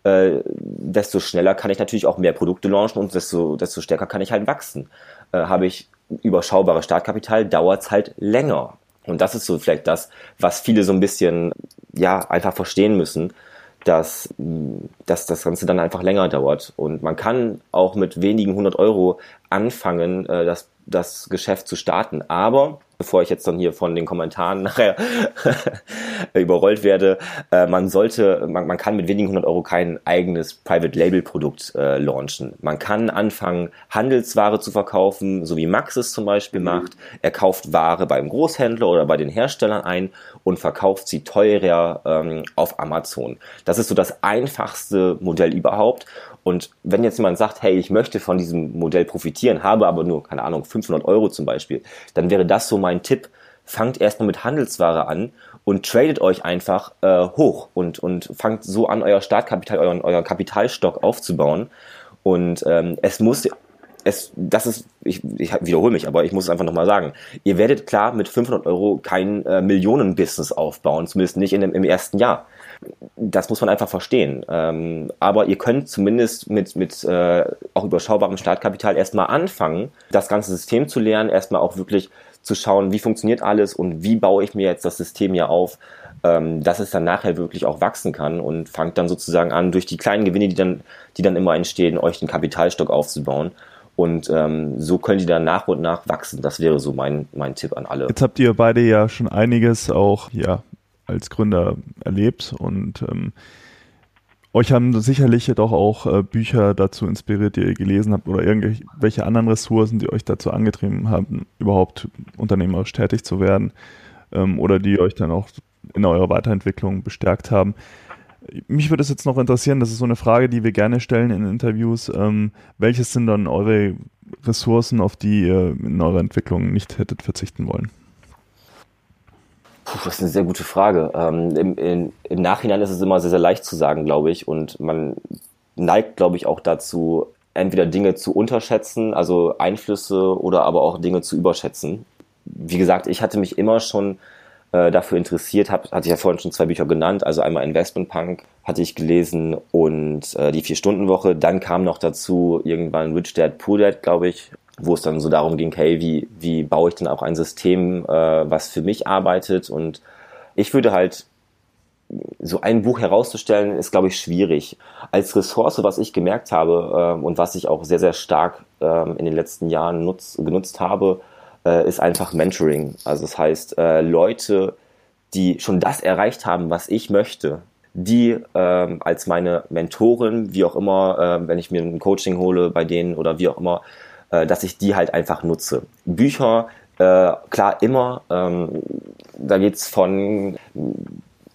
äh, desto schneller kann ich natürlich auch mehr Produkte launchen und desto, desto stärker kann ich halt wachsen. Äh, Habe ich überschaubare Startkapital, dauert es halt länger. Und das ist so vielleicht das, was viele so ein bisschen, ja, einfach verstehen müssen, dass, dass das Ganze dann einfach länger dauert. Und man kann auch mit wenigen hundert Euro anfangen, äh, das, das Geschäft zu starten. Aber bevor ich jetzt dann hier von den Kommentaren *laughs* nachher überrollt werde, äh, man sollte, man, man kann mit wenigen hundert Euro kein eigenes Private Label Produkt äh, launchen. Man kann anfangen, Handelsware zu verkaufen, so wie Max es zum Beispiel mhm. macht. Er kauft Ware beim Großhändler oder bei den Herstellern ein und verkauft sie teurer ähm, auf Amazon. Das ist so das einfachste Modell überhaupt. Und wenn jetzt jemand sagt, hey, ich möchte von diesem Modell profitieren, habe aber nur, keine Ahnung, 500 Euro zum Beispiel, dann wäre das so mein Tipp. Fangt erstmal mit Handelsware an und tradet euch einfach äh, hoch und, und fangt so an, euer Startkapital, euren, euer Kapitalstock aufzubauen. Und ähm, es muss es, das ist, ich, ich wiederhole mich, aber ich muss es einfach nochmal sagen. Ihr werdet klar mit 500 Euro kein äh, Millionenbusiness aufbauen, zumindest nicht in dem, im ersten Jahr das muss man einfach verstehen. Ähm, aber ihr könnt zumindest mit, mit äh, auch überschaubarem Startkapital erstmal anfangen, das ganze System zu lernen, erstmal auch wirklich zu schauen, wie funktioniert alles und wie baue ich mir jetzt das System hier auf, ähm, dass es dann nachher wirklich auch wachsen kann und fangt dann sozusagen an, durch die kleinen Gewinne, die dann, die dann immer entstehen, euch den Kapitalstock aufzubauen. Und ähm, so können die dann nach und nach wachsen. Das wäre so mein, mein Tipp an alle. Jetzt habt ihr beide ja schon einiges auch ja, als Gründer erlebt und ähm, euch haben sicherlich doch auch äh, Bücher dazu inspiriert, die ihr gelesen habt oder irgendwelche anderen Ressourcen, die euch dazu angetrieben haben, überhaupt unternehmerisch tätig zu werden ähm, oder die euch dann auch in eurer Weiterentwicklung bestärkt haben. Mich würde es jetzt noch interessieren, das ist so eine Frage, die wir gerne stellen in Interviews. Ähm, welches sind dann eure Ressourcen, auf die ihr in eurer Entwicklung nicht hättet verzichten wollen? Puh, das ist eine sehr gute Frage. Ähm, im, in, Im Nachhinein ist es immer sehr, sehr leicht zu sagen, glaube ich. Und man neigt, glaube ich, auch dazu, entweder Dinge zu unterschätzen, also Einflüsse, oder aber auch Dinge zu überschätzen. Wie gesagt, ich hatte mich immer schon äh, dafür interessiert, hab, hatte ich ja vorhin schon zwei Bücher genannt, also einmal Investment Punk hatte ich gelesen und äh, die Vier-Stunden-Woche. Dann kam noch dazu irgendwann Rich Dad, Poor Dad, glaube ich, wo es dann so darum ging, hey, wie, wie baue ich denn auch ein System, äh, was für mich arbeitet? Und ich würde halt so ein Buch herauszustellen, ist, glaube ich, schwierig. Als Ressource, was ich gemerkt habe äh, und was ich auch sehr, sehr stark äh, in den letzten Jahren nutz, genutzt habe, äh, ist einfach Mentoring. Also das heißt, äh, Leute, die schon das erreicht haben, was ich möchte, die ähm, als meine Mentoren, wie auch immer, äh, wenn ich mir ein Coaching hole bei denen oder wie auch immer, äh, dass ich die halt einfach nutze. Bücher, äh, klar, immer. Ähm, da geht's von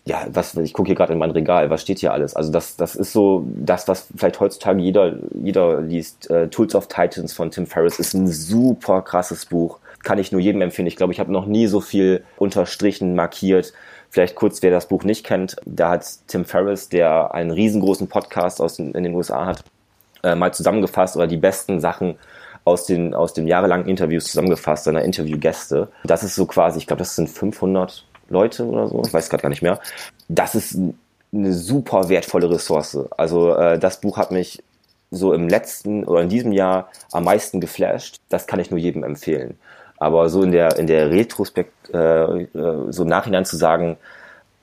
ja, was, ich gucke hier gerade in mein Regal, was steht hier alles? Also das, das ist so das, was vielleicht heutzutage jeder, jeder liest. Äh, Tools of Titans von Tim Ferriss ist ein super krasses Buch. Kann ich nur jedem empfehlen. Ich glaube, ich habe noch nie so viel unterstrichen, markiert. Vielleicht kurz, wer das Buch nicht kennt, da hat Tim Ferriss, der einen riesengroßen Podcast aus den, in den USA hat, äh, mal zusammengefasst oder die besten Sachen aus den, aus den jahrelangen Interviews zusammengefasst, seiner Interviewgäste. Das ist so quasi, ich glaube, das sind 500 Leute oder so, ich weiß gerade gar nicht mehr. Das ist eine super wertvolle Ressource. Also äh, das Buch hat mich so im letzten oder in diesem Jahr am meisten geflasht. Das kann ich nur jedem empfehlen. Aber so in der in der Retrospekt, äh, äh so im Nachhinein zu sagen,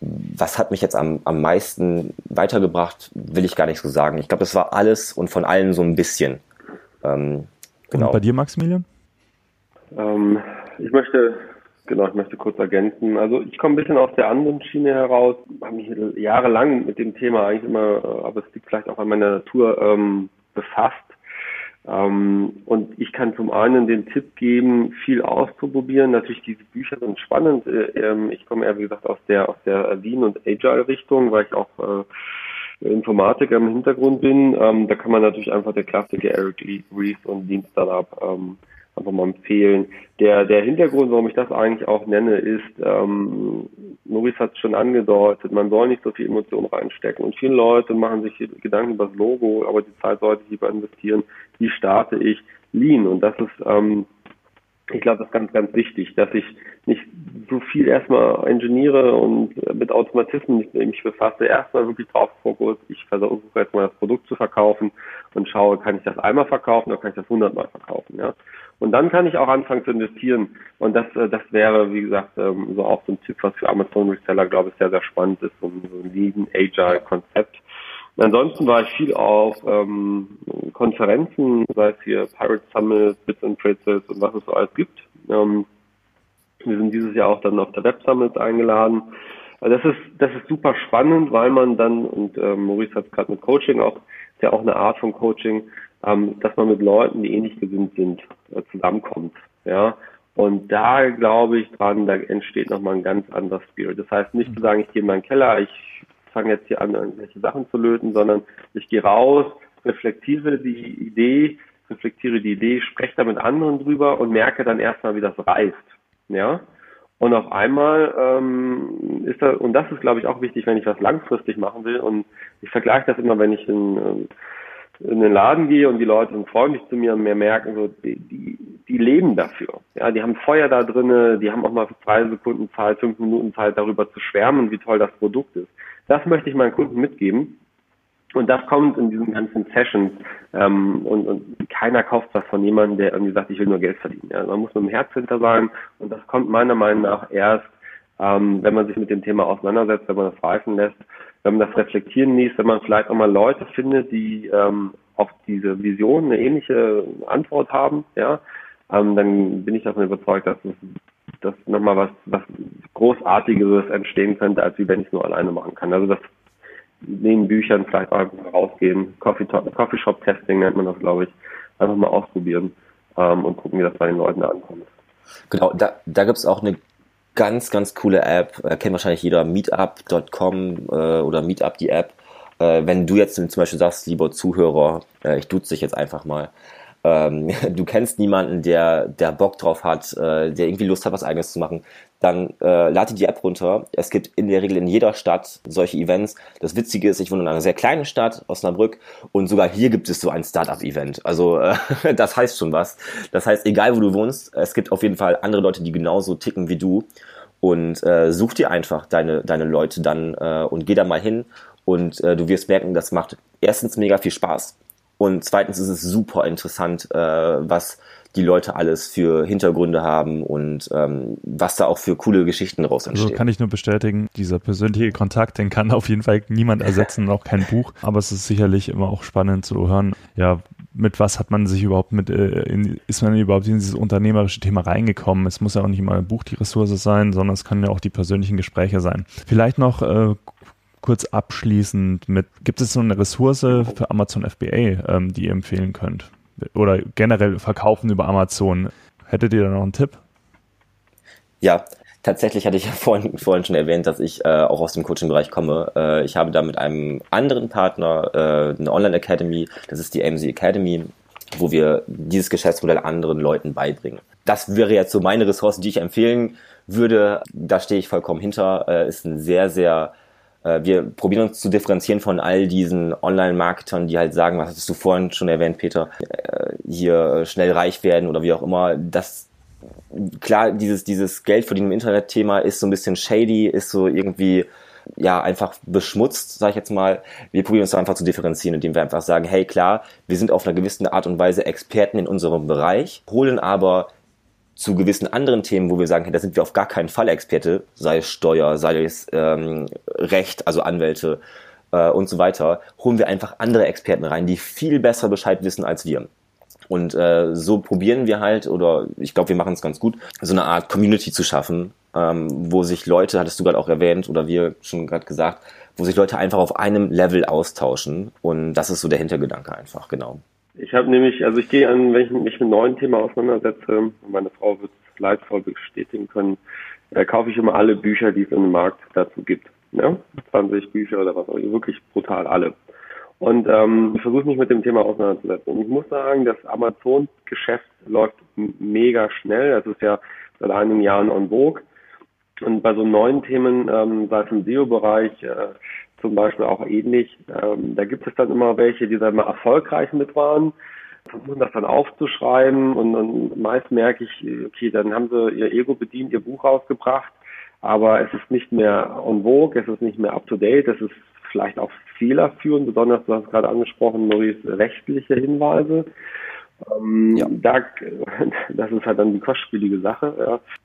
was hat mich jetzt am, am meisten weitergebracht, will ich gar nicht so sagen. Ich glaube, das war alles und von allen so ein bisschen. Ähm, Genau. Und bei dir, Maximilian? Ähm, ich möchte, genau, ich möchte kurz ergänzen. Also ich komme ein bisschen aus der anderen Schiene heraus, habe mich jahrelang mit dem Thema eigentlich immer, äh, aber es liegt vielleicht auch an meiner Natur, ähm, befasst. Ähm, und ich kann zum einen den Tipp geben, viel auszuprobieren. Natürlich diese Bücher sind spannend. Äh, ähm, ich komme eher, wie gesagt, aus der aus der Lean und Agile Richtung, weil ich auch äh, Informatiker im Hintergrund bin, ähm, da kann man natürlich einfach der Klassiker Eric Ries und Lean Startup ähm, einfach mal empfehlen. Der, der Hintergrund, warum ich das eigentlich auch nenne, ist, ähm, Maurice hat es schon angedeutet, man soll nicht so viel Emotion reinstecken. Und viele Leute machen sich Gedanken über das Logo, aber die Zeit sollte ich lieber investieren, wie starte ich Lean? Und das ist ähm, ich glaube, das ist ganz, ganz wichtig, dass ich nicht so viel erstmal ingeniere und mit Automatismen mich befasse. Erstmal wirklich drauf Fokus. Ich versuche jetzt mal das Produkt zu verkaufen und schaue, kann ich das einmal verkaufen oder kann ich das hundertmal verkaufen, ja. Und dann kann ich auch anfangen zu investieren. Und das, äh, das wäre, wie gesagt, ähm, so auch so ein Tipp, was für Amazon Reseller, glaube ich, sehr, sehr spannend ist, so ein Lean Agile Konzept. Ansonsten war ich viel auf ähm, Konferenzen, sei es hier Pirate Summit, Bits and Pretzels und was es so alles gibt. Ähm, wir sind dieses Jahr auch dann auf der Web Summit eingeladen. Also das ist, das ist super spannend, weil man dann, und ähm, Maurice hat es gerade mit Coaching auch, ist ja auch eine Art von Coaching, ähm, dass man mit Leuten, die ähnlich gesinnt sind, äh, zusammenkommt. Ja. Und da glaube ich dran, da entsteht nochmal ein ganz anderes Spirit. Das heißt nicht zu sagen, ich gehe in meinen Keller, ich fange jetzt hier an, irgendwelche Sachen zu löten, sondern ich gehe raus, reflektiere die Idee, reflektiere die Idee, spreche da mit anderen drüber und merke dann erstmal, wie das reift. Ja. Und auf einmal ähm, ist da, und das ist, glaube ich, auch wichtig, wenn ich was langfristig machen will. Und ich vergleiche das immer, wenn ich in, ähm, in den Laden gehe und die Leute sind freundlich zu mir und mir merken, so, die, die, die leben dafür. Ja, die haben Feuer da drinne, die haben auch mal zwei Sekunden Zeit, fünf Minuten Zeit, darüber zu schwärmen, wie toll das Produkt ist. Das möchte ich meinen Kunden mitgeben. Und das kommt in diesen ganzen Sessions. Ähm, und, und keiner kauft was von jemandem, der irgendwie sagt, ich will nur Geld verdienen. Ja, man muss mit dem Herz hinter sein. Und das kommt meiner Meinung nach erst, ähm, wenn man sich mit dem Thema auseinandersetzt, wenn man das reifen lässt, wenn man das reflektieren liest, wenn man vielleicht auch mal Leute findet, die ähm, auf diese Vision eine ähnliche Antwort haben, ja, ähm, dann bin ich davon überzeugt, dass es dass nochmal was, was Großartigeres entstehen könnte, als wie wenn ich es nur alleine machen kann. Also das neben Büchern vielleicht auch rausgehen, Coffee, Shop Testing nennt man das, glaube ich, einfach mal ausprobieren ähm, und gucken, wie das bei den Leuten ankommt. Genau, da, da gibt es auch eine ganz, ganz coole App, äh, kennt wahrscheinlich jeder, meetup.com äh, oder Meetup die App. Äh, wenn du jetzt zum Beispiel sagst, lieber Zuhörer, äh, ich duze dich jetzt einfach mal, ähm, *laughs* du kennst niemanden, der, der Bock drauf hat, äh, der irgendwie Lust hat, was eigenes zu machen, dann äh, lade die App runter. Es gibt in der Regel in jeder Stadt solche Events. Das Witzige ist, ich wohne in einer sehr kleinen Stadt, Osnabrück, und sogar hier gibt es so ein Startup-Event. Also äh, *laughs* das heißt schon was. Das heißt, egal wo du wohnst, es gibt auf jeden Fall andere Leute, die genauso ticken wie du. Und äh, such dir einfach deine, deine Leute dann äh, und geh da mal hin. Und äh, du wirst merken, das macht erstens mega viel Spaß und zweitens ist es super interessant, äh, was die Leute alles für Hintergründe haben und ähm, was da auch für coole Geschichten daraus entstehen. Also kann ich nur bestätigen, dieser persönliche Kontakt, den kann auf jeden Fall niemand *laughs* ersetzen, auch kein Buch. Aber es ist sicherlich immer auch spannend zu hören, ja, mit was hat man sich überhaupt mit, äh, in, ist man überhaupt in dieses unternehmerische Thema reingekommen? Es muss ja auch nicht immer ein Buch die Ressource sein, sondern es können ja auch die persönlichen Gespräche sein. Vielleicht noch äh, kurz abschließend mit, gibt es so eine Ressource für Amazon FBA, ähm, die ihr empfehlen könnt? Oder generell verkaufen über Amazon? Hättet ihr da noch einen Tipp? Ja, tatsächlich hatte ich *laughs* ja vorhin, vorhin schon erwähnt, dass ich äh, auch aus dem Coaching-Bereich komme. Äh, ich habe da mit einem anderen Partner äh, eine Online-Academy, das ist die AMZ Academy, wo wir dieses Geschäftsmodell anderen Leuten beibringen. Das wäre jetzt so meine Ressource, die ich empfehlen würde. Da stehe ich vollkommen hinter. Äh, ist ein sehr, sehr wir probieren uns zu differenzieren von all diesen Online-Marketern, die halt sagen, was hattest du vorhin schon erwähnt, Peter, äh, hier schnell reich werden oder wie auch immer. Das klar, dieses, dieses Geld verdienen im Internet-Thema ist so ein bisschen shady, ist so irgendwie ja einfach beschmutzt, sage ich jetzt mal. Wir probieren uns einfach zu differenzieren, indem wir einfach sagen, hey klar, wir sind auf einer gewissen Art und Weise Experten in unserem Bereich, holen aber zu gewissen anderen Themen, wo wir sagen, hey, da sind wir auf gar keinen Fall Experte, sei es Steuer, sei es ähm, Recht, also Anwälte äh, und so weiter, holen wir einfach andere Experten rein, die viel besser Bescheid wissen als wir. Und äh, so probieren wir halt, oder ich glaube, wir machen es ganz gut, so eine Art Community zu schaffen, ähm, wo sich Leute, hattest du gerade auch erwähnt, oder wir schon gerade gesagt, wo sich Leute einfach auf einem Level austauschen. Und das ist so der Hintergedanke einfach, genau. Ich habe nämlich, also ich gehe an, wenn ich mich mit neuen Themen auseinandersetze, meine Frau wird es leidvoll bestätigen können, äh, kaufe ich immer alle Bücher, die es im Markt dazu gibt. Ja? 20 Bücher oder was auch immer, wirklich brutal alle. Und ähm, ich versuche mich mit dem Thema auseinanderzusetzen. Und ich muss sagen, das Amazon-Geschäft läuft mega schnell. Das ist ja seit einigen Jahren on vogue. Und bei so neuen Themen, ähm, sei es im SEO-Bereich, äh, zum Beispiel auch ähnlich. Ähm, da gibt es dann immer welche, die dann mal erfolgreich mit waren. versuchen das dann aufzuschreiben und, und meist merke ich, okay, dann haben sie ihr Ego bedient, ihr Buch rausgebracht, aber es ist nicht mehr on vogue, es ist nicht mehr up to date, es ist vielleicht auch fehlerführend, besonders, du hast gerade angesprochen, Maurice, rechtliche Hinweise. Ähm, ja. da, *laughs* das ist halt dann die kostspielige Sache.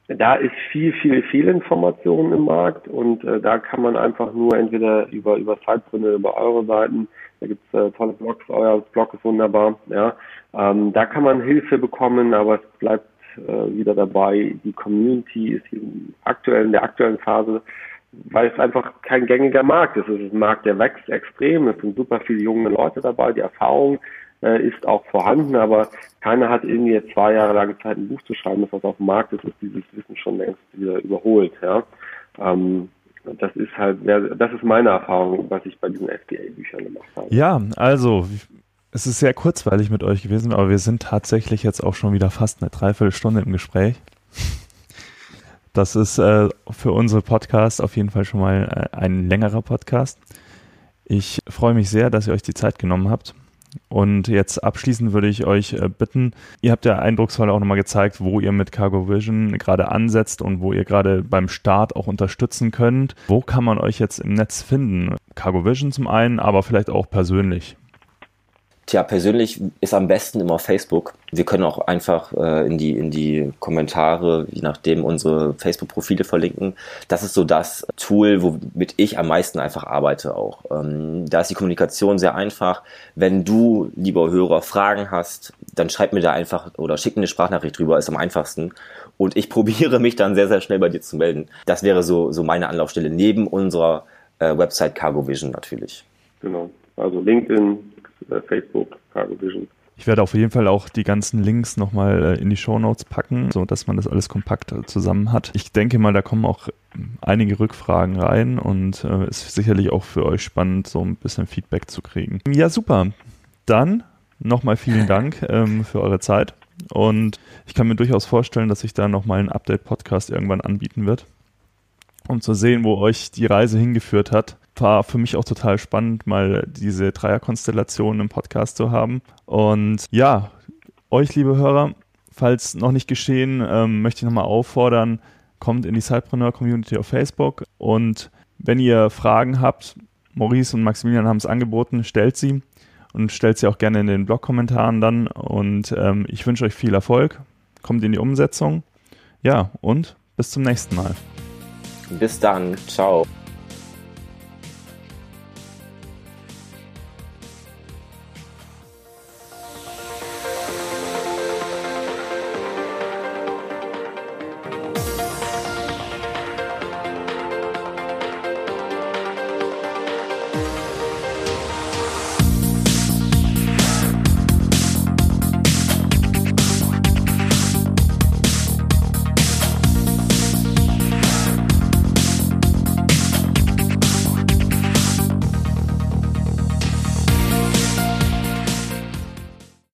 Ja. Da ist viel, viel, viel Information im Markt und äh, da kann man einfach nur entweder über, über Zeitgründe, über eure Seiten, da gibt's äh, tolle Blogs, euer Blog ist wunderbar, ja. Ähm, da kann man Hilfe bekommen, aber es bleibt äh, wieder dabei, die Community ist aktuell in der aktuellen Phase weil es einfach kein gängiger Markt ist. Es ist ein Markt, der wächst extrem. Es sind super viele junge Leute dabei. Die Erfahrung äh, ist auch vorhanden, aber keiner hat irgendwie jetzt zwei Jahre lang Zeit, ein Buch zu schreiben, das was auf dem Markt ist, ist dieses Wissen schon längst wieder überholt. Ja. Ähm, das ist halt, das ist meine Erfahrung, was ich bei diesen FBA-Büchern gemacht habe. Ja, also es ist sehr kurzweilig mit euch gewesen, aber wir sind tatsächlich jetzt auch schon wieder fast eine Dreiviertelstunde im Gespräch. Das ist äh, für unsere Podcast auf jeden Fall schon mal äh, ein längerer Podcast. Ich freue mich sehr, dass ihr euch die Zeit genommen habt. Und jetzt abschließend würde ich euch äh, bitten, ihr habt ja eindrucksvoll auch nochmal gezeigt, wo ihr mit Cargo Vision gerade ansetzt und wo ihr gerade beim Start auch unterstützen könnt. Wo kann man euch jetzt im Netz finden? Cargo Vision zum einen, aber vielleicht auch persönlich. Tja, persönlich ist am besten immer Facebook. Wir können auch einfach äh, in, die, in die Kommentare, je nachdem, unsere Facebook-Profile verlinken. Das ist so das Tool, womit ich am meisten einfach arbeite auch. Ähm, da ist die Kommunikation sehr einfach. Wenn du, lieber Hörer, Fragen hast, dann schreib mir da einfach oder schick mir eine Sprachnachricht drüber, ist am einfachsten. Und ich *laughs* probiere mich dann sehr, sehr schnell bei dir zu melden. Das wäre so, so meine Anlaufstelle neben unserer äh, Website Cargo Vision natürlich. Genau. Also LinkedIn, äh, Facebook, Cargo Vision. Ich werde auf jeden Fall auch die ganzen Links nochmal äh, in die Show Notes packen, so dass man das alles kompakt äh, zusammen hat. Ich denke mal, da kommen auch einige Rückfragen rein und äh, ist sicherlich auch für euch spannend, so ein bisschen Feedback zu kriegen. Ja, super. Dann nochmal vielen Dank ähm, für eure Zeit und ich kann mir durchaus vorstellen, dass sich da nochmal ein Update-Podcast irgendwann anbieten wird, um zu sehen, wo euch die Reise hingeführt hat war für mich auch total spannend, mal diese Dreierkonstellation im Podcast zu haben. Und ja, euch, liebe Hörer, falls noch nicht geschehen, ähm, möchte ich nochmal auffordern, kommt in die Sidepreneur Community auf Facebook und wenn ihr Fragen habt, Maurice und Maximilian haben es angeboten, stellt sie und stellt sie auch gerne in den Blog-Kommentaren dann. Und ähm, ich wünsche euch viel Erfolg, kommt in die Umsetzung. Ja, und bis zum nächsten Mal. Bis dann, ciao.